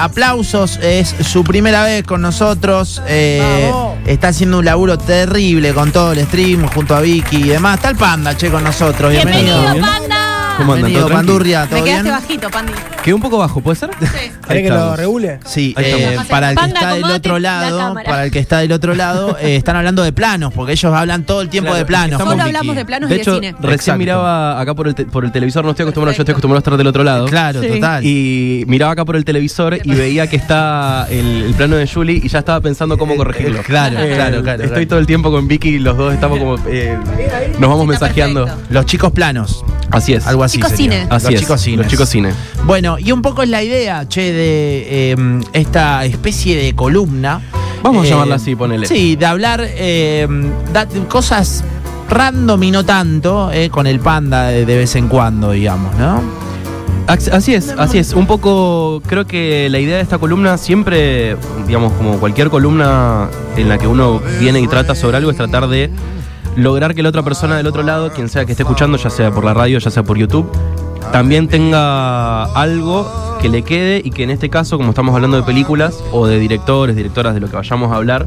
aplausos, es su primera vez con nosotros. eh, está haciendo un laburo terrible con todo el stream, junto a Vicky y demás. Está el panda, che, con nosotros. Bienvenido. Bienvenido, panda. ¿Cómo andan? Bienvenido, ¿Todo? Pandurria, ¿todo Me quedaste bien? bajito, Pandi. Quedó un poco bajo, ¿puede ser? Sí. ¿Querés que lo regule? Sí, eh, para el que está del otro la lado, para el que está del otro lado, eh, están hablando de planos, porque ellos hablan todo el tiempo Claro, de planos. estamos Solo hablamos de planos de y de hecho, cine. Recién Exacto. miraba acá por el, te- por el televisor, no estoy acostumbrado, yo estoy acostumbrado a estar del otro lado. Claro, Sí. total. Y miraba acá por el televisor y veía que está el, el plano de Julie y ya estaba pensando cómo corregirlo. Eh, claro, Eh, claro, claro. Estoy todo el tiempo con Vicky y los dos estamos como. eh, nos vamos mensajeando. perfecto. Los chicos planos, Así es. algo así. Chicos sería. cine. Así los es. chicos cines. Los chicos cine. Bueno, y un poco es la idea, che, de eh, esta especie de columna. Vamos a Eh, llamarla así, ponele. Sí, de hablar eh, da- de cosas random y no tanto, eh, con el panda de, de vez en cuando, digamos, ¿no? Así es, así es. Un poco, creo que la idea de esta columna siempre, digamos, como cualquier columna en la que uno viene y trata sobre algo, es tratar de lograr que la otra persona del otro lado, quien sea que esté escuchando, ya sea por la radio, ya sea por YouTube, también tenga algo que le quede y que en este caso, como estamos hablando de películas o de directores, directoras, de lo que vayamos a hablar,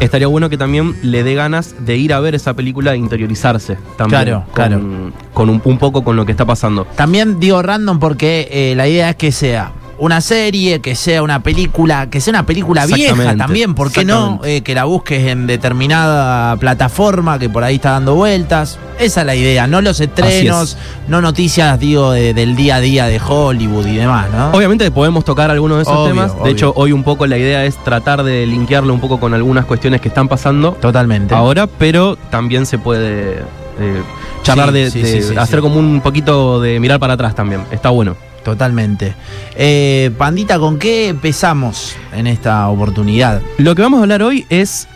estaría bueno que también le dé ganas de ir a ver esa película e interiorizarse también Claro, con, claro. con un, un poco con lo que está pasando. También digo random porque eh, la idea es que sea una serie, que sea una película, que sea una película vieja también, ¿por qué no? Eh, que la busques en determinada plataforma que por ahí está dando vueltas. Esa es la idea, no los estrenos, no noticias, digo, de- del día a día de Hollywood y demás, ¿no? Obviamente podemos tocar algunos de esos Obvio, temas. obvio. De hecho, hoy un poco la idea es tratar de linkearlo un poco con algunas cuestiones que están pasando Totalmente. ahora, pero también se puede eh, charlar Sí, de, sí, de sí, sí, hacer como un poquito de mirar para atrás también. Está bueno. Totalmente. Eh, Pandita, ¿con qué empezamos en esta oportunidad? Lo que vamos a hablar hoy es.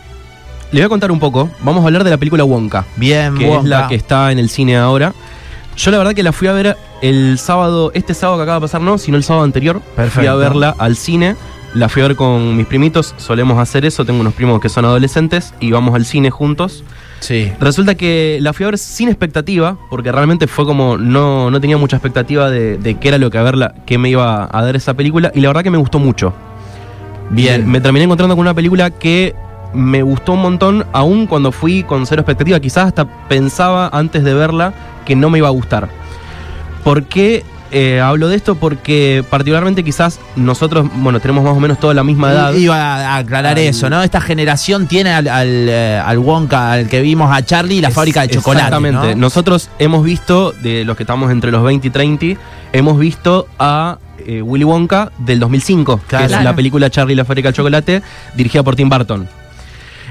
Le voy a contar un poco. Vamos a hablar de la película Wonka, Bien, que es la que está en el cine ahora. Yo la verdad que la fui a ver el sábado, este sábado que acaba de pasar, no, sino el sábado anterior. Fui Perfecto. a verla al cine. La fui a ver con mis primitos, solemos hacer eso, tengo unos primos que son adolescentes y vamos al cine juntos. Sí. Resulta que la fui a ver sin expectativa, porque realmente fue como, no, no tenía mucha expectativa de, de qué era lo que a verla, qué me iba a dar esa película, y la verdad que me gustó mucho. Bien. Me terminé encontrando con una película que me gustó un montón, aún cuando fui con cero expectativa, quizás hasta pensaba antes de verla que no me iba a gustar. ¿Por qué eh, hablo de esto? Porque particularmente quizás nosotros, bueno, tenemos más o menos toda la misma edad. Iba a aclarar Al- eso, ¿no? Esta generación tiene al, al, eh, al Wonka, al que vimos a Charlie, la Es- fábrica de chocolate. Exactamente. ¿no? Nosotros hemos visto, de los que estamos entre los 20 y 30, hemos visto a eh, Willy Wonka del 2005, que Claro. es Claro. la película Charlie y la fábrica de chocolate, dirigida por Tim Burton.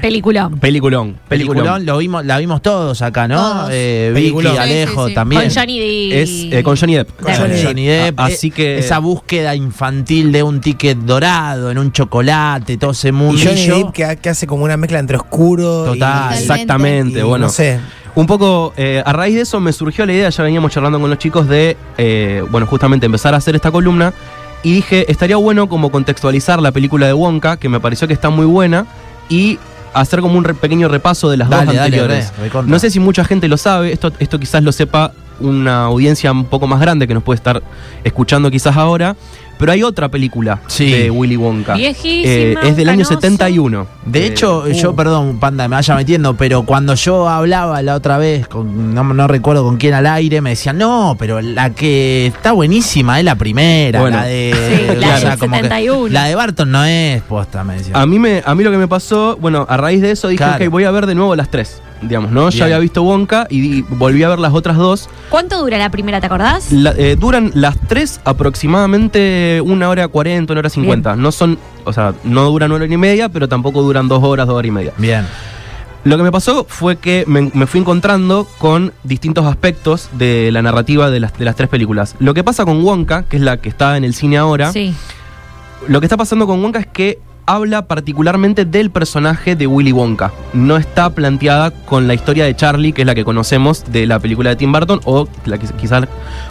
Película. Peliculón. Peliculón, lo vimos, la vimos todos acá, ¿no? Todos. Eh, Vicky, Peliculón. Sí, Alejo sí, sí. también. Con Johnny Depp. Es eh, con Johnny Depp. Con Johnny Johnny Depp. A- así que- Esa búsqueda infantil de un ticket dorado en un chocolate, todo ese Y mundo. Johnny Depp que, que hace como una mezcla entre oscuro Total. y-. Exactamente, y bueno. No sé. Un poco, eh, a raíz de eso me surgió la idea, ya veníamos charlando con los chicos, de, eh, bueno, justamente empezar a hacer esta columna. Y dije, estaría bueno como contextualizar la película de Wonka, que me pareció que está muy buena, y hacer como un re- pequeño repaso de las Dale, dos dale, anteriores. re, no sé si mucha gente lo sabe, esto, esto quizás lo sepa una audiencia un poco más grande que nos puede estar escuchando quizás ahora, pero hay otra película Sí. de Willy Wonka. Viejísima, Eh, es del año canosa. 71. De Eh, hecho, uh. yo, perdón, Panda, me vaya metiendo, pero cuando yo hablaba la otra vez, con, no, no recuerdo con quién al aire, me decían, no, pero la que está buenísima es la primera, Bueno. la de. Sí, la del como que- 71. la de Barton no es posta, me decían. A mí, me, a mí lo que me pasó, bueno, a raíz de eso dije, Claro. ok, voy a ver de nuevo las tres, digamos, ¿no? Bien. Ya había visto Wonka y volví a ver las otras dos. ¿Cuánto dura la primera, te acordás? La- eh, duran las tres aproximadamente una hora cuarenta, una hora cincuenta. No son, o sea, no duran una hora y media, pero tampoco duran dos horas, dos horas y media. Bien. Lo que me pasó fue que me, me fui encontrando con distintos aspectos de la narrativa de las, de las tres películas. Lo que pasa con Wonka, que es la que está en el cine ahora, Sí. lo que está pasando con Wonka es que habla particularmente del personaje de Willy Wonka. No está planteada con la historia de Charlie, que es la que conocemos de la película de Tim Burton, o la que quizás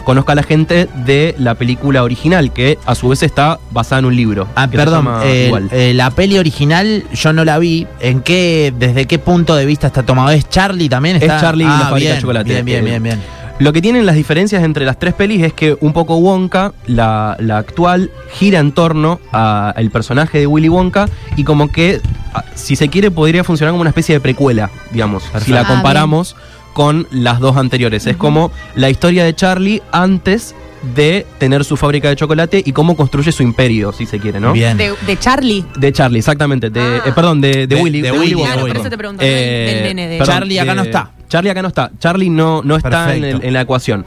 conozca la gente de la película original, que a su vez está basada en un libro. Ah, perdón, eh, eh, la peli original yo no la vi. ¿En qué, desde qué punto de vista está tomado? ¿Es Charlie también? Es? Charlie y la Ah, de chocolate. Bien, bien, bien, bien. Lo que tienen las diferencias entre las tres pelis es que un poco Wonka, la, la actual, gira en torno al personaje de Willy Wonka y como que, a- si se quiere, podría funcionar como una especie de precuela, digamos, si la Ah, comparamos con las dos anteriores. Es como la historia de Charlie antes de tener su fábrica de chocolate y cómo construye su imperio, si se quiere, ¿no? Bien. De, de Charlie. De Charlie, exactamente. De, Ah. eh, perdón, de, de De- Willy. de Willy, Wonka, de Willy. perdón. Por eso te pregunto, no del- del nene de- Charlie acá no está. Charlie acá no está. Charlie no, no está en, Perfecto. el- en la ecuación.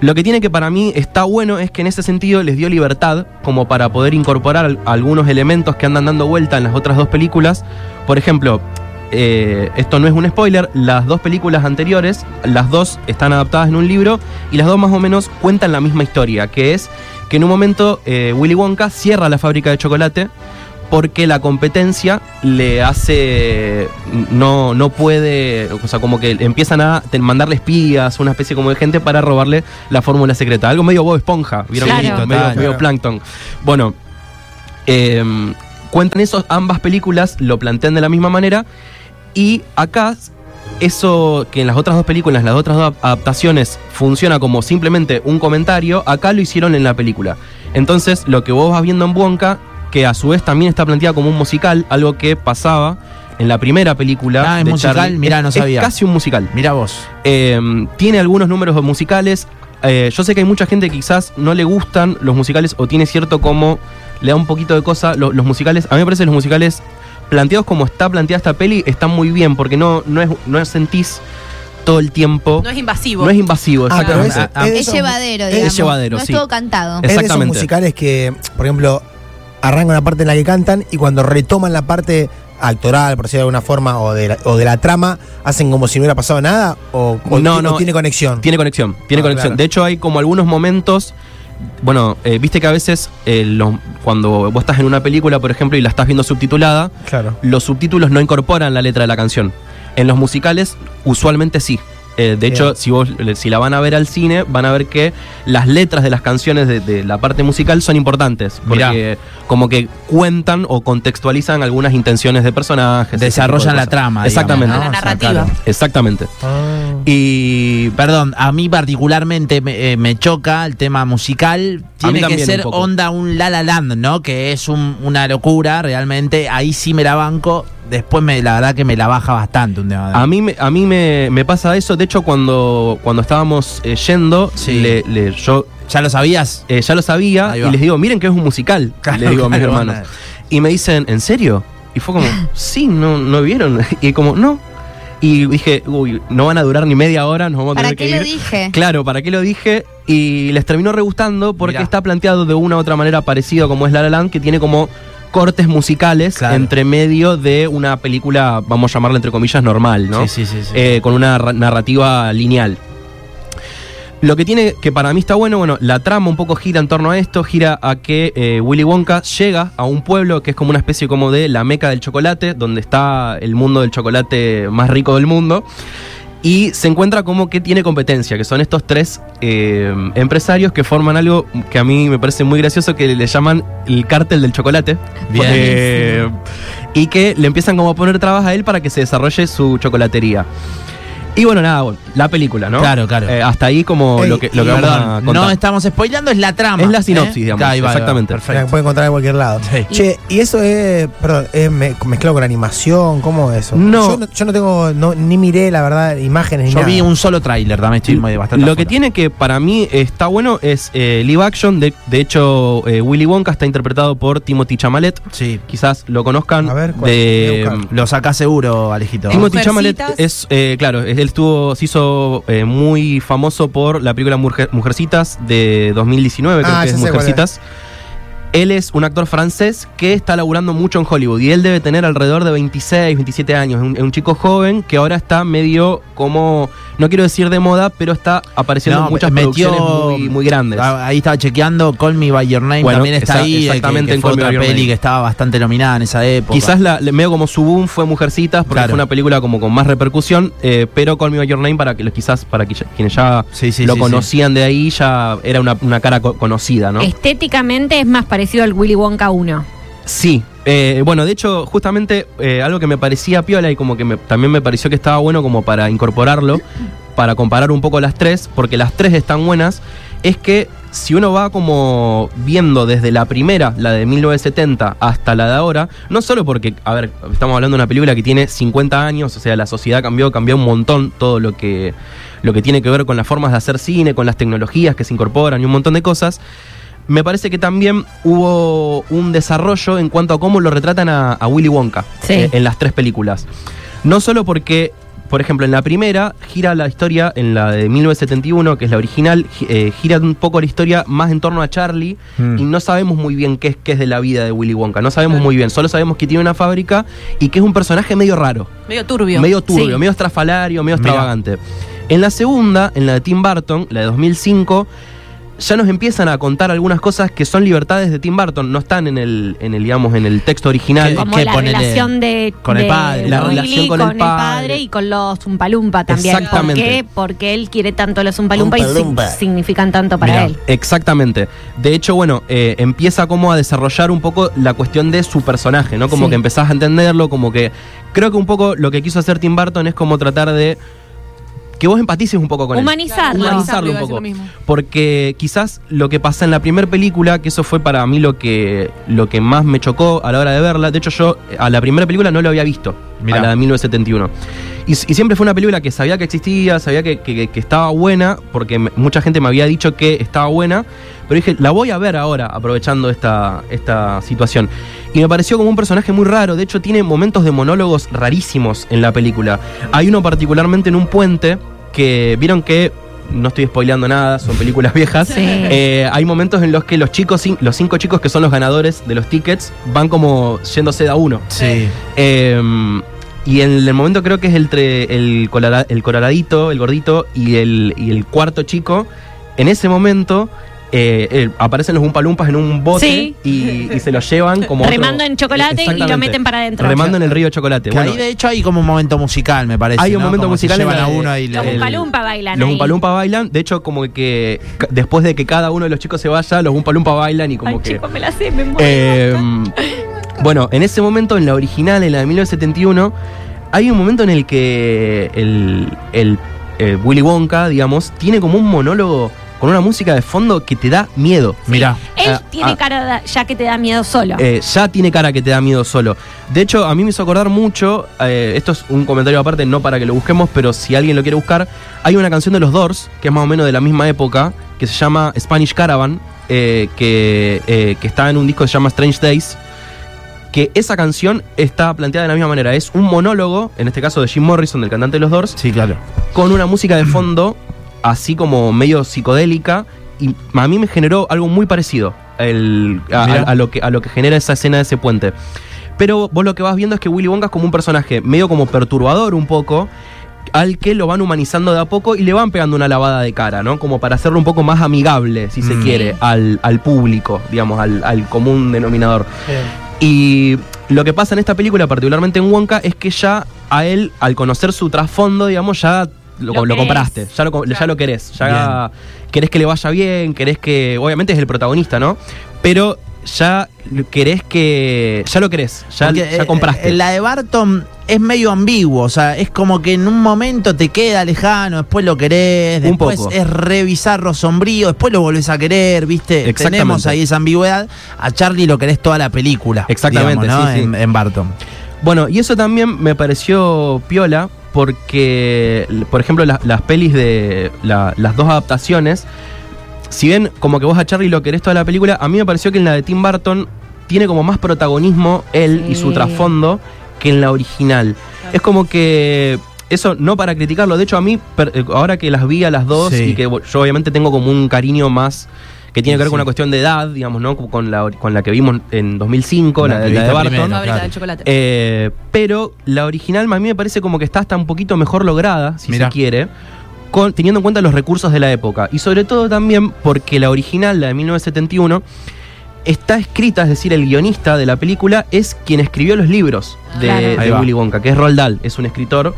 Lo que tiene que para mí está bueno es que en ese sentido les dio libertad como para poder incorporar al- algunos elementos que andan dando vuelta en las otras dos películas. Por ejemplo, eh, esto no es un spoiler, las dos películas anteriores, las dos están adaptadas en un libro y las dos más o menos cuentan la misma historia, que es que en un momento eh, Willy Wonka cierra la fábrica de chocolate porque la competencia le hace no no puede o sea como que empiezan a mandarle espías una especie como de gente para robarle la fórmula secreta algo medio Bob Esponja vieron Claro. medio, medio plankton bueno em, cuentan eso ambas películas lo plantean de la misma manera y acá eso que en las otras dos películas, las otras dos adaptaciones, funciona como simplemente un comentario, acá lo hicieron en la película. Entonces, lo que vos vas viendo en Wonka, que a su vez también está planteada como un musical, algo que pasaba en la primera película. Ah, ¿es de musical? Charlie. Mirá, no Es- sabía. Es casi un musical. Mira vos. Eh, tiene algunos números musicales. Eh, yo sé que hay mucha gente que quizás no le gustan los musicales o tiene cierto como le da un poquito de cosa lo- los musicales. A mí me parece que los musicales planteados como está planteada esta peli están muy bien porque no, no, es, no sentís todo el tiempo. No es invasivo. No es invasivo. Ah, pero es, es de Es llevadero, es- digamos. llevadero, no sí. es todo cantado. Es de esos Exactamente. musicales que, por ejemplo, arrancan una parte en la que cantan y cuando retoman la parte actoral, por decirlo de alguna forma, o de la, o de la trama, hacen como si no hubiera pasado nada o, o No, no, tiene conexión. Tiene conexión, tiene Ah, conexión. claro. De hecho, hay como algunos momentos. Bueno, eh, viste que a veces eh, los- cuando vos estás en una película, por ejemplo, y la estás viendo subtitulada, Claro. los subtítulos no incorporan la letra de la canción. En los musicales, usualmente sí. Eh, de Bien. hecho, si vos si la van a ver al cine, van a ver que las letras de las canciones de, de la parte musical son importantes. Mirá. Porque como que cuentan o contextualizan algunas intenciones de personajes. de Desarrollan la trama. Exactamente. digamos, ¿no? La O sea, narrativa. Exactamente. Ah. Y Perdón, a mí particularmente me, eh, me choca el tema musical. Tiene que ser un onda un La La Land, ¿no? Que es un- una locura, realmente. Ahí sí me la banco. Después me, la verdad que me la baja bastante un tema. A mí, me- a mí me, me pasa eso. De hecho, cuando, cuando estábamos eh, yendo, Sí. le- le- yo ¿Ya lo sabías? eh, ya lo sabía y les digo, miren que es un musical. Claro, le digo a mis hermanos. Y me dicen, ¿en serio? Y fue como, sí, no, no vieron. Y como, no. Y dije, uy, no van a durar ni media hora, nos vamos a ¿Para tener qué que lo ir. dije? Claro, ¿para qué lo dije? Y les terminó regustando porque Mirá. está planteado de una u otra manera parecido como es La La Land, que tiene como cortes musicales Claro. entre medio de una película, vamos a llamarla entre comillas, normal, ¿no? Sí, sí, sí. sí. Eh, con una ra- narrativa lineal. Lo que tiene que para mí está bueno, bueno, la trama un poco gira en torno a esto, gira a que eh, Willy Wonka llega a un pueblo que es como una especie como de la meca del chocolate, donde está el mundo del chocolate más rico del mundo, y se encuentra como que tiene competencia, que son estos tres eh, empresarios que forman algo que a mí me parece muy gracioso, que le llaman el cártel del chocolate. Bien. Eh, y que le empiezan como a poner trabas a él para que se desarrolle su chocolatería. Y bueno, nada, la película, ¿no? Claro, claro. Eh, hasta ahí como Ey, lo que, lo que y- vamos a Perdón, contar. no estamos spoilando, es la trama. Es la sinopsis, digamos, va, va, exactamente. La Perfecto. puede encontrar en cualquier lado. Sí. Che, y eso es, perdón, es me- mezclado con animación, ¿cómo es eso? No. Yo no, yo no tengo, no- ni miré, la verdad, imágenes ni Yo nada. vi un solo tráiler, también estoy muy bastante Lo que tiene que para mí está bueno es eh, live action. De, de hecho, eh, Willy Wonka está interpretado por Timothy Chamalet. Sí. Quizás lo conozcan. A ver, ¿cuál? de. Lo sacás seguro, Alejito. Timothy. Chamalet es, eh, claro, él estuvo, se hizo eh, muy famoso por la película Mujer- Mujercitas de 2019, creo Ah, que es sé Mujercitas. Él es un actor francés que está laburando mucho en Hollywood y él debe tener alrededor de 26, 27 años. Es un, chico joven que ahora está medio como, no quiero decir de moda, pero está apareciendo No, en muchas metió- producciones muy, muy grandes. Ah, Ahí estaba chequeando, Call Me By Your Name Bueno, también está exa- ahí. exactamente, que, que en fue Me otra peli Name. que estaba bastante nominada en esa época. Quizás la, medio como su boom fue Mujercitas, porque Claro. fue una película como con más repercusión, eh, pero Call Me By Your Name, para que quizás para que ya- quienes ya Sí, sí, lo sí, conocían de ahí, ya era una, una cara co- conocida, ¿no? Estéticamente es más parecido al Willy Wonka 1. Sí, eh, bueno, de hecho, justamente eh, algo que me parecía piola y como que me- también me pareció que estaba bueno como para incorporarlo, para comparar un poco las tres, porque las tres están buenas, es que si uno va como viendo desde la primera, la de 1970, hasta la de ahora, no solo porque, a ver, estamos hablando de una película que tiene 50 años, o sea, la sociedad cambió, cambió un montón todo lo que, lo que tiene que ver con las formas de hacer cine, con las tecnologías que se incorporan y un montón de cosas. Me parece que también hubo un desarrollo en cuanto a cómo lo retratan a, a Willy Wonka Sí. eh, en las tres películas. No solo porque, por ejemplo, en la primera gira la historia, en la de 1971, que es la original, gi- eh, gira un poco la historia más en torno a Charlie Mm. y no sabemos muy bien qué es, qué es de la vida de Willy Wonka. No sabemos muy bien, solo sabemos que tiene una fábrica y que es un personaje medio raro. Medio turbio. Medio turbio, Sí. medio estrafalario, medio Mira. extravagante. En la segunda, en la de Tim Burton, la de 2005, ya nos empiezan a contar algunas cosas que son libertades de Tim Burton, no están en el, en el digamos, en el texto original. ¿Qué- Como la relación de, con el padre, la Willy relación con el padre. y con los Umpalumpa también. Exactamente. ¿Por qué? Porque él quiere tanto los Umpalumpa y significan tanto para Mirá. él. Exactamente. De hecho, bueno, eh, empieza como a desarrollar un poco la cuestión de su personaje, ¿no? Como Sí. que empezás a entenderlo, como que creo que un poco lo que quiso hacer Tim Burton es como tratar de que vos empatices un poco con él. Humanizarlo. Humanizarlo un poco. Porque quizás lo que pasa en la primera película, que eso fue para mí lo que, lo que más me chocó a la hora de verla. De hecho, yo a la primera película no lo había visto, Mirá. a la de 1971. Y, y siempre fue una película que sabía que existía, sabía que, que- que estaba buena, porque me- mucha gente me había dicho que estaba buena. Pero dije, la voy a ver ahora, aprovechando esta, esta situación. Y me pareció como un personaje muy raro. De hecho, tiene momentos de monólogos rarísimos en la película. Hay uno particularmente en un puente que vieron que. No estoy spoileando nada, son películas viejas. Sí. Eh, hay momentos en los que los chicos, los cinco chicos que son los ganadores de los tickets, van como yéndose de a uno. Sí. Eh, y en el momento creo que es entre el, colora- el coloradito, el gordito y el, y el cuarto chico. En ese momento eh, eh, aparecen los Umpalumpas en un bote Sí. y, y se los llevan como. otro- Remando en chocolate y lo meten para adentro. Remando en el río de chocolate. Que Bueno, ahí de hecho hay como un momento musical, me parece. Hay un ¿no? momento Como musical en llevan la a uno y Los el- Umpalumpa bailan los ahí. Umpalumpa bailan. De hecho, como que después de que cada uno de los chicos se vaya, los Umpalumpa bailan y como Ay, que. me la sé, me muero. Eh, bueno, en ese momento, en la original, en la de 1971, hay un momento en el que el, el, eh, Willy Wonka, digamos, tiene como un monólogo con una música de fondo que te da miedo. Mirá. Él ah, tiene ah. cara de- ya que te da miedo solo. Eh, ya tiene cara que te da miedo solo. De hecho, a mí me hizo acordar mucho, eh, esto es un comentario aparte, no para que lo busquemos, pero si alguien lo quiere buscar, hay una canción de los Doors, que es más o menos de la misma época, que se llama Spanish Caravan, eh, que, eh, que está en un disco que se llama Strange Days, que esa canción está planteada de la misma manera. Es un monólogo, en este caso de Jim Morrison, del cantante de los Doors, Sí, claro. con una música de fondo así como medio psicodélica y a mí me generó algo muy parecido el- a, Mirá. a- a lo que, a lo que genera esa escena de ese puente. Pero vos lo que vas viendo es que Willy Wonka es como un personaje medio como perturbador un poco, al que lo van humanizando de a poco y le van pegando una lavada de cara, ¿no? Como para hacerlo un poco más amigable, si se Mm. quiere, al, al público, digamos, al, al común denominador. Y lo que pasa en esta película, particularmente en Wonka, es que ya a él, al conocer su trasfondo, digamos, ya lo, Lo lo querés. compraste, ya lo, ya lo querés, ya querés que le vaya bien, querés que, obviamente es el protagonista, ¿no? Pero ya querés que, ya lo querés, ya, Porque, ya eh, compraste. La de Barton es medio ambiguo, o sea, es como que en un momento te queda lejano, después lo querés, Un después poco. es re bizarro, sombrío, después lo volvés a querer, ¿viste? Tenemos ahí esa ambigüedad. A Charlie lo querés toda la película. Exactamente, digamos, ¿no? sí, sí. En, en Barton. Bueno, y eso también me pareció piola porque, por ejemplo, la- las pelis de la- las dos adaptaciones, si bien como que vos a Charlie lo querés toda la película, a mí me pareció que en la de Tim Burton tiene como más protagonismo él y su trasfondo que en la original. Es como que... Eso no para criticarlo, de hecho a mí, eh, ahora que las vi a las dos Sí. y que yo obviamente tengo como un cariño más que tiene que ver Sí. con una cuestión de edad, digamos, ¿no? Con la, con la que vimos en 2005, La la, que de- la de Barton. primero. Claro. del chocolate. Eh, pero la original a mí me parece como que está hasta un poquito mejor lograda, si Mirá. se quiere, con, teniendo en cuenta los recursos de la época. Y sobre todo también porque la original, la de 1971, está escrita, es decir, el guionista de la película es quien escribió los libros de, Claro. de. Willy Wonka, que es Roald Dahl, es un escritor.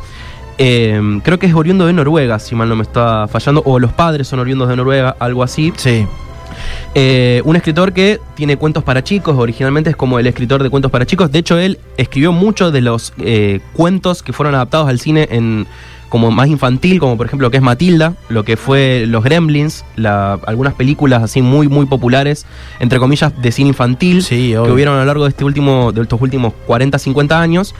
eh, creo que es oriundo de Noruega, si mal no me está fallando, o los padres son oriundos de Noruega, algo así. Sí. Eh, un escritor que tiene cuentos para chicos, originalmente es como el escritor de cuentos para chicos. De hecho, él escribió muchos de los eh, cuentos que fueron adaptados al cine en, como más infantil, como por ejemplo lo que es Matilda, lo que fue Los Gremlins, la- algunas películas así muy, muy populares, entre comillas, de cine infantil, Sí, que hubieron a lo largo de, este último, de estos últimos 40, 50 años.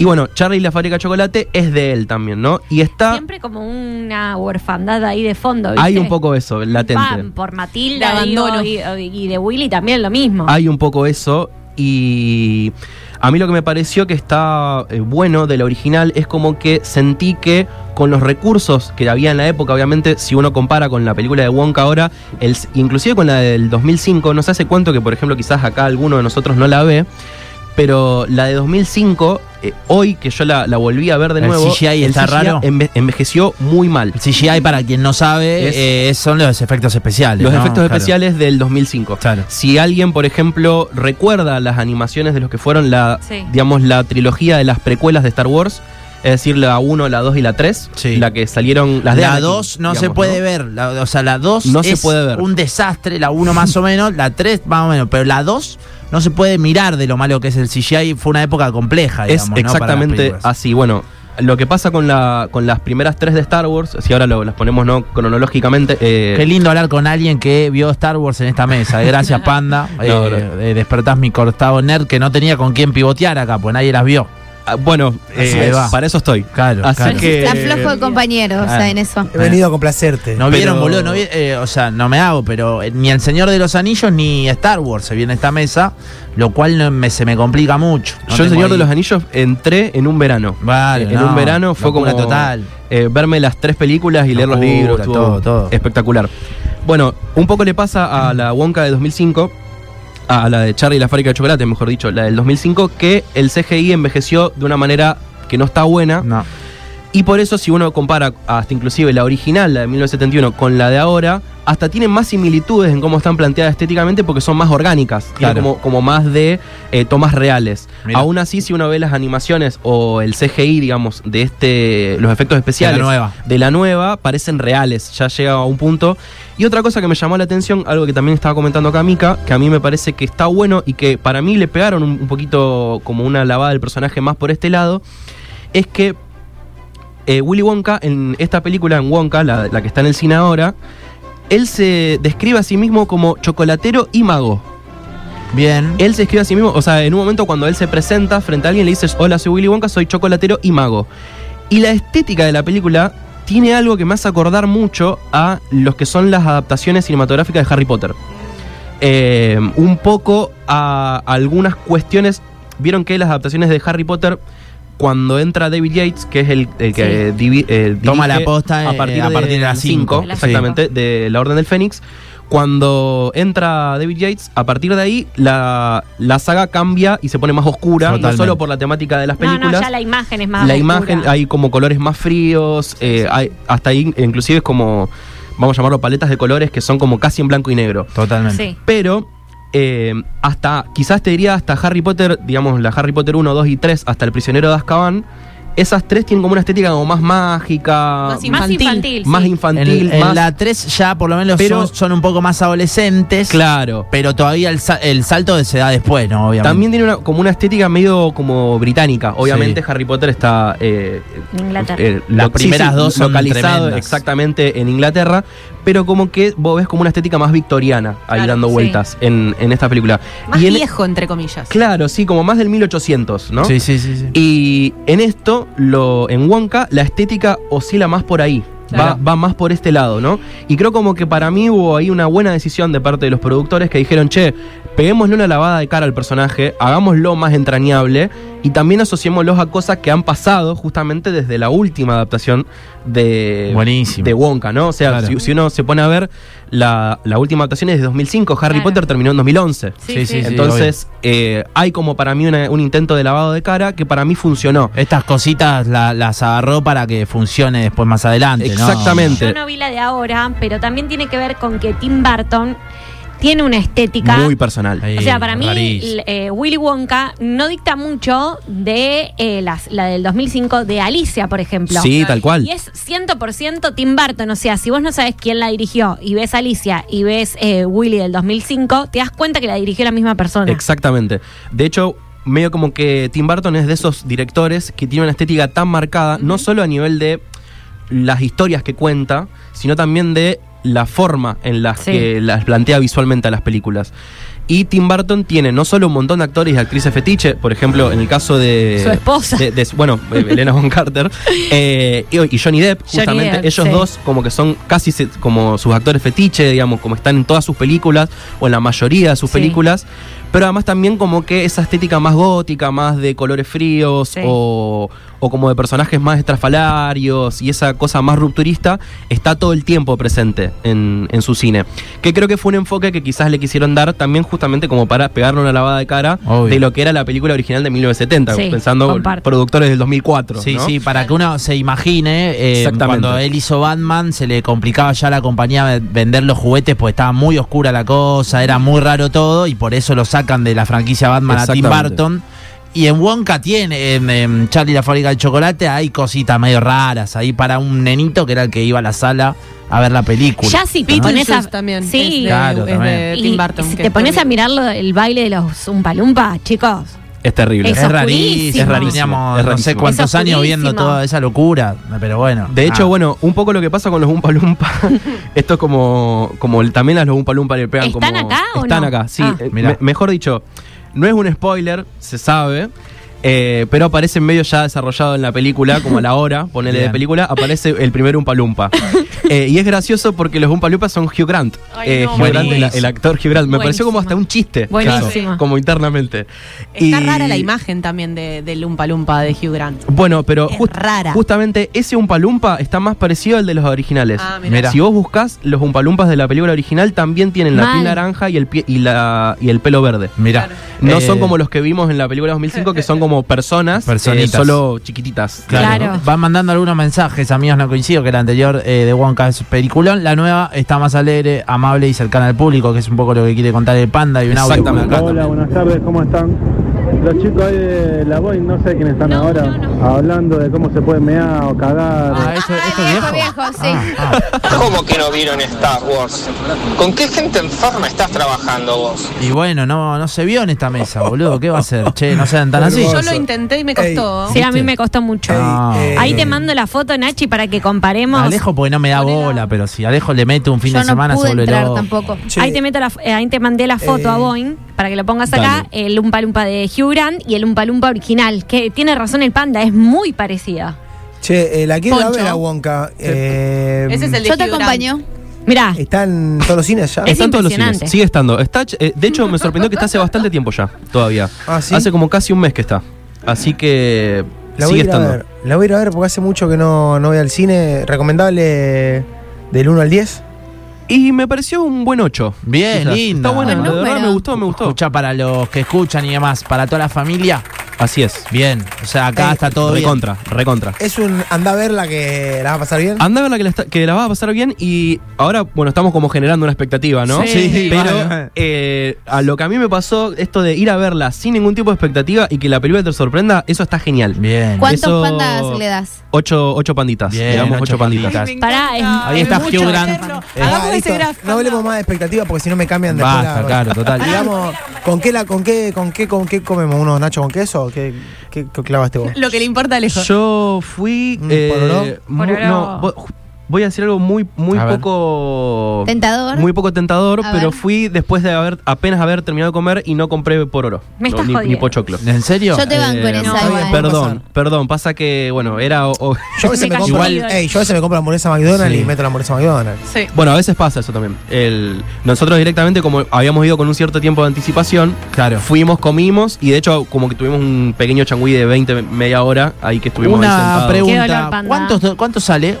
Y bueno, Charlie y la fábrica de chocolate es de él también, ¿no? Y está... Siempre como una orfandad ahí de fondo. ¿viste? Hay un poco eso, latente. Pam, por Matilda abandono. y, y de Willy también lo mismo. Hay un poco eso y a mí lo que me pareció que está eh, bueno de la original es como que sentí que con los recursos que había en la época, obviamente si uno compara con la película de Wonka ahora, el, inclusive con la del 2005, no sé hace cuánto que por ejemplo quizás acá alguno de nosotros no la ve, pero la de 2005, eh, hoy que yo la, la volví a ver de El nuevo, CGI está raro. enve- envejeció muy mal. El CGI, para quien no sabe, Es- eh, son los efectos especiales. Los ¿no? efectos Claro. especiales del 2005. Claro. Si alguien, por ejemplo, recuerda las animaciones de los que fueron la, Sí. digamos, la trilogía de las precuelas de Star Wars, es decir, la 1, la 2 y la 3, Sí. la que salieron las de La Anakin, 2 no se digamos, puede ver. la- o sea, la 2 No se es puede ver. un desastre. La 1 más o menos. La 3 más o menos. Pero la 2 no se puede mirar de lo malo que es el CGI. Fue una época compleja, Es digamos, las exactamente así. Bueno, lo que pasa con, la, con las primeras tres de Star Wars, si ahora lo- las ponemos no cronológicamente, eh, Qué lindo hablar con alguien que vio Star Wars en esta mesa. eh. Gracias, Panda. No, Eh, no. eh, despertás mi cortado nerd que no tenía con quién pivotear acá, pues nadie las vio. Ah, bueno, eh, para eso estoy. Claro, Así claro. que... Está flojo de compañero, o sea, en eso. He venido a complacerte. No Pero- vieron, boludo, no vi- eh, o sea, no me hago, pero eh, ni El Señor de los Anillos ni Star Wars se viene a esta mesa, lo cual no me- se me complica mucho. No Yo, el Señor de los Anillos, entré en un verano. Vale, en no, un verano fue como total. eh, verme las tres películas y leer los libros. todo, todo. Espectacular. Bueno, un poco le pasa a la Wonka de 2005, a la de Charlie y la fábrica de chocolate, mejor dicho, la del 2005, que el CGI envejeció de una manera que no está buena. No. Y por eso, si uno compara hasta inclusive la original, la de 1971, con la de ahora, hasta tienen más similitudes en cómo están planteadas estéticamente porque son más orgánicas, Claro. como, como más de eh, tomas reales. Aún así, si uno ve las animaciones o el CGI, digamos, de este, los efectos especiales De la nueva. de la nueva, parecen reales, ya llega a un punto. Y otra cosa que me llamó la atención, algo que también estaba comentando acá Mika, que a mí me parece que está bueno y que para mí le pegaron un, un poquito como una lavada del personaje más por este lado, es que eh, Willy Wonka, en esta película, en Wonka, la, la que está en el cine ahora, él se describe a sí mismo como chocolatero y mago. Bien. Él se escribe a sí mismo, o sea, en un momento cuando él se presenta frente a alguien le dices, hola, soy Willy Wonka, soy chocolatero y mago. Y la estética de la película tiene algo que me hace acordar mucho a los que son las adaptaciones cinematográficas de Harry Potter. Eh, un poco a algunas cuestiones. Vieron que las adaptaciones de Harry Potter, cuando entra David Yates, que es el, el que divi- eh, Toma la posta, a eh, partir, a partir de. De las exactamente, de la Orden del Fénix. Cuando entra David Yates, a partir de ahí la, la saga cambia y se pone más oscura, no Totalmente. solo por la temática de las no, películas. no, ya la imagen es más la oscura. imagen, hay como colores más fríos, eh, hay, hasta ahí inclusive es como, vamos a llamarlo paletas de colores que son como casi en blanco y negro. Totalmente. Sí. Pero eh, hasta, quizás te diría hasta Harry Potter, digamos la Harry Potter 1, 2 y 3, hasta el prisionero de Azkaban, esas tres tienen como una estética como más mágica, Más Más Infantil. infantil. más sí. Infantil, en más... la 3 ya por lo menos Pero- son, son un poco más adolescentes. Claro. Pero todavía el, el salto se da después, ¿no? Obviamente. También tiene una, como una estética medio como británica. Obviamente Sí. Harry Potter está... eh, En Inglaterra. eh, Las primeras dos son localizado tremendas. exactamente en Inglaterra, pero como que vos ves como una estética más victoriana ahí Claro, dando sí. vueltas en, en esta película. Más Y en- viejo, entre comillas. Claro, sí, como más del 1800, ¿no? Sí, sí, sí. sí. Y en esto, lo, en Wonka, la estética oscila más por ahí. Va, Claro. va más por este lado, ¿no? Y creo como que para mí hubo ahí una buena decisión de parte de los productores que dijeron, che, peguémosle una lavada de cara al personaje, hagámoslo más entrañable y también asociémoslos a cosas que han pasado justamente desde la última adaptación de, Buenísimo. de Wonka, ¿no? O sea, Claro. si, si uno se pone a ver, la, la última adaptación es de 2005, Harry Claro. Potter terminó en 2011. Sí, Sí, sí. sí, Entonces, eh, hay como para mí una- un intento de lavado de cara que para mí funcionó. Estas cositas la- las agarró para que funcione después más adelante, ¿no? Exactamente. Yo no vi la de ahora, pero también tiene que ver con que Tim Burton tiene una estética. Muy personal. Ahí, o sea, para mí, eh, Willy Wonka no dicta mucho de eh, las, la del 2005 de Alicia, por ejemplo. Sí, tal cual. Y es 100% Tim Burton. O sea, si vos no sabes quién la dirigió y ves Alicia y ves eh, Willy del 2005, te das cuenta que la dirigió la misma persona. Exactamente. De hecho, medio como que Tim Burton es de esos directores que tiene una estética tan marcada, no solo a nivel de las historias que cuenta, sino también de la forma en la Sí. que las plantea visualmente a las películas. Y Tim Burton tiene no solo un montón de actores y actrices fetiche, por ejemplo, en el caso de. Su esposa. de- de- bueno, eh, Elena Von Carter. eh, y, Johnny Depp, Johnny justamente. Depp, ellos sí. dos, como que son casi como sus actores fetiche, digamos, como están en todas sus películas, o en la mayoría de sus Sí. películas. Pero además también como que esa estética más gótica, más de colores fríos, Sí. o, o como de personajes más estrafalarios, y esa cosa más rupturista, está todo el tiempo presente en, en su cine. Que creo que fue un enfoque que quizás le quisieron dar también justamente como para pegarle una lavada de cara Obvio. de lo que era la película original de 1970, Sí, pensando comparto. productores del 2004. Sí, ¿no? sí, para que uno se imagine, eh, Exactamente. cuando él hizo Batman se le complicaba ya a la compañía ve- vender los juguetes porque estaba muy oscura la cosa, era muy raro todo y por eso lo sacan de la franquicia Batman a Tim. Burton. Y en Wonka tiene, en, en Charlie la fábrica de chocolate, hay cositas medio raras ahí para un nenito que era el que iba a la sala a ver la película. Ya si te Beetlejuice pones a. también. Sí. es de, Claro, es de también. Tim Y Burton. si te es pones a terrible. mirar lo- el baile de los Umpalumpa, chicos. Es terrible. Es es rarísimo, es rarísimo. Teníamos Es no sé rarísimo. cuántos Es años viendo toda esa locura, pero bueno. De hecho, Ah. bueno, un poco lo que pasa con los Umpa Lumpa, esto es como, como el- también a los Umpa Lumpa le pegan ¿Están como... acá o Están no? acá, sí. Ah. Eh, me- mejor dicho, no es un spoiler, se sabe, eh, pero aparece medio ya desarrollado en la película, como a la hora, ponele de película, aparece el primer Umpa Lumpa. Eh, y es gracioso porque los Umpa Lumpas son Hugh Grant. Ay, Eh, no, Hugh Grant, el, actor Hugh Grant. Me pareció como hasta un chiste. Buenísimo. Como internamente. Está Y- rara la imagen también de, del Lumpa Lumpa de Hugh Grant. Bueno, pero Es just- rara. justamente ese Umpalumpa está más parecido al de los originales. Ah, mirá. Mirá. Si vos buscás, los Umpalumpas de la película original también tienen la piel naranja y el, pie- y, la, y el pelo verde. Mira. No Eh, son como los que vimos en la película 2005, que son como personas, Personitas. eh, solo chiquititas. Claro. Claro. Van mandando algunos mensajes, amigos, no coincido que el anterior eh, de Wonka es peliculón. La nueva está más alegre, amable y cercana al público, que es un poco lo que quiere contar el panda y un audio Hola, buenas tardes, ¿cómo están? Los chicos ahí de la Boeing, no sé quiénes están No, ahora, no, no. hablando de cómo se puede mear o cagar. Ah, ¿esto, esto es viejo, viejo? viejo, sí. Ah, ah. ¿Cómo que no vieron Star Wars? ¿Con qué gente enferma estás trabajando vos? Y bueno, no, no se vio en esta mesa, boludo. ¿Qué va a ser? Che, no sean tan así. Yo lo intenté y me costó. Sí, a mí me costó mucho. No. Eh, Ahí te mando la foto, Nachi, para que comparemos. Alejo porque no me da bola, pero si Alejo le mete un fin Yo de no semana se pude vuelve entrar loco. tampoco. Ahí te meto la, eh, ahí te mandé la foto Eh, a Boeing para que lo pongas acá, dale. el Umpa Lumpa de Hugh Y el Umpa Lumpa original, que tiene razón el panda, es muy parecida. Che, eh, la quiero Poncho. ver a Wonka. Eh, Ese es el de Yo te Hugh Grant. acompaño. Mirá, ¿Está en todos los cines ya? Es Está en todos los cines. impresionante. Sigue estando. Está, eh, de hecho, me sorprendió que está hace bastante tiempo ya, todavía. Ah, ¿sí? Hace como casi un mes que está. Así que La voy, sigue a ir a estando. ver. la voy a ir a ver porque hace mucho que no, no voy al cine. ¿Recomendable del 1 al 10? Y me pareció un buen 8. Bien, Quizás. lindo. Está buena, Buen de verdad número. me gustó, me gustó. Escucha para los que escuchan y demás, para toda la familia. Así es. Bien, o sea, acá Ey, está todo bien. Recontra, recontra. Es un anda a verla que la va a pasar bien. Anda a ver la que, la está- que la vas a pasar bien y ahora, bueno, estamos como generando una expectativa, ¿no? Sí, Pero vale. eh, a lo que a mí me pasó, esto de ir a verla sin ningún tipo de expectativa y que la película te sorprenda, eso está genial. Bien. ¿Cuántos Eso- pandas le das? Ocho, ocho panditas. Bien, le damos ocho ocho panditas. panditas. Pará, encanta, Ahí es está Hugh Grant. Eh, Hagamos Ah, ese listo. graph. no hablemos más de expectativas porque si no me cambian después. Basta, la- claro, total. Digamos, ¿con qué, la, con, qué, con, qué, ¿con qué comemos? ¿Unos nachos con queso? O ¿Qué, qué, qué clavaste vos? Lo que le importa a Alejo. Yo fui. ¿Un eh, Pororó. no, vo- voy a decir algo muy, muy A ver. poco. Tentador. Muy poco tentador, A pero ver. fui después de haber apenas haber terminado de comer y no compré por oro. Me estás ni, ni jodiendo. pochoclo. ¿En serio? Yo te banco en Eh, esa no, igual. Perdón, perdón, pasa que, bueno, era. o- o- Yo a veces Me compro, igual. ey, yo a veces me compro hamburguesa McDonald's Sí. y meto la hamburguesa McDonald's. Sí. bueno, a veces pasa eso también. El, nosotros directamente, como habíamos ido con un cierto tiempo de anticipación, Claro. fuimos, comimos y de hecho, como que tuvimos un pequeño changüí de 20, media hora ahí que estuvimos ahí Una. Qué pregunta. dolor, panda. ¿Cuánto, ¿Cuánto sale?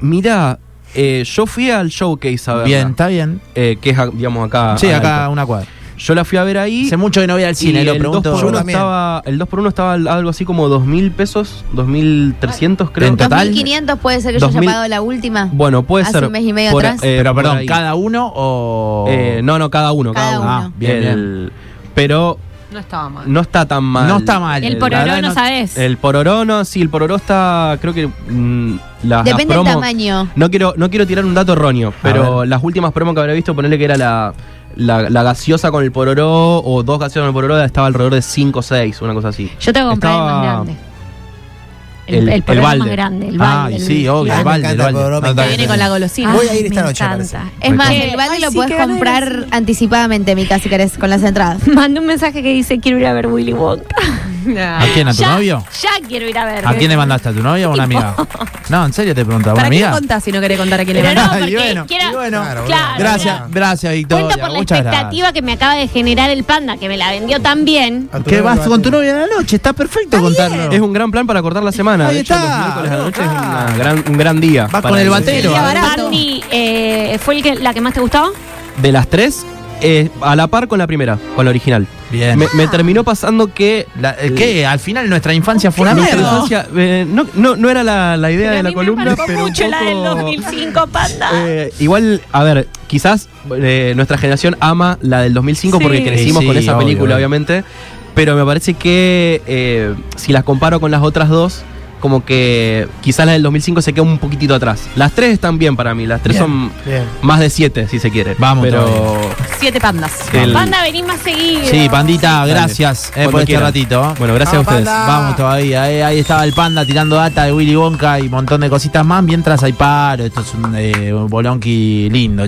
Mira, eh, yo fui al showcase a verla. Bien, está bien. eh, que es, digamos, acá. Sí, acá una cuadra. Yo la fui a ver ahí. Hace mucho que no voy al cine, y lo el pregunto. 2 por Yo 1 también. estaba, el 2 por 1 estaba algo así como 2.000 pesos, 2.300 creo. En total. 2500 puede ser que yo 2000. haya pagado la última. Bueno, puede Hace ser. un mes y medio por- atrás. eh, Pero perdón. ¿cada uno o.? Eh, no, no, cada uno. Cada, Cada uno. uno. Ah, bien, bien. El- Pero No estaba mal. no está tan mal. No está mal. el pororó no sabes. El pororó no, sí, el pororó está, creo que mm, las, Depende las del tamaño. No quiero, no quiero tirar un dato erróneo, pero las últimas promos que habré visto, ponerle que era la, la, la gaseosa con el pororó o dos gaseosas con el pororó estaba alrededor de 5 o 6, una cosa así. Yo tengo que comprar el más grande. El, el- el, balde. más grande, el Ah, sí, obvio, el balde, el balde. está Viene con la golosina. Voy a ir esta noche. Es más, Eh, el balde ay, lo sí, puedes comprar anticipadamente, Mica, si querés, con las entradas. Mandé un mensaje que dice quiero ir a ver Willy Wonka. ¿A quién? ¿A tu ya, novio? Ya quiero ir a ver. ¿A quién le mandaste? ¿A tu novia o a una amiga? No, en serio te pregunto, ¿a una ¿Para qué amiga? lo contás si no querés contar a quién le Pero no, mandaste? Y bueno, quiero, y bueno. Claro, claro, Gracias, claro. gracias, Victoria. Cuento por la expectativa gracias. que me acaba de generar el panda, que me la vendió tan bien. ¿Qué novio vas va con tu novia a la noche? Está perfecto contarlo. Es un gran plan para cortar la semana. Ahí de hecho, está, los miércoles a la noche es ah. una gran- un gran día. Vas con el batero. ¿eh? eh, ¿fue el que, la que más te gustó? De las tres, eh, a la par con la primera, con la original. Bien. Me, me terminó pasando que. La- eh, ¿Qué? Al final nuestra infancia fue una nuestra infancia, eh, no, no, no era la, la idea Pero de a la mí columna, pero. un mucho la del poco- 2005, panda. Eh, igual, a ver, quizás eh, nuestra generación ama la del 2005 Sí. porque crecimos Sí, con esa obvio, película, obvio. obviamente. Pero me parece que eh, si las comparo con las otras dos, como que quizás la del 2005 se queda un poquitito atrás. Las tres están bien para mí, las tres Bien, son bien. más de siete, si se quiere. Vamos pero Siete pandas. el- Panda, venís más seguido. Sí, pandita, Dale. gracias eh, por este quieran. ratito. Bueno, gracias Vamos, a ustedes. Panda. Vamos todavía, eh. ahí estaba el panda tirando data de Willy Wonka y un montón de cositas más, mientras hay paro, esto es un eh, bolonqui lindo.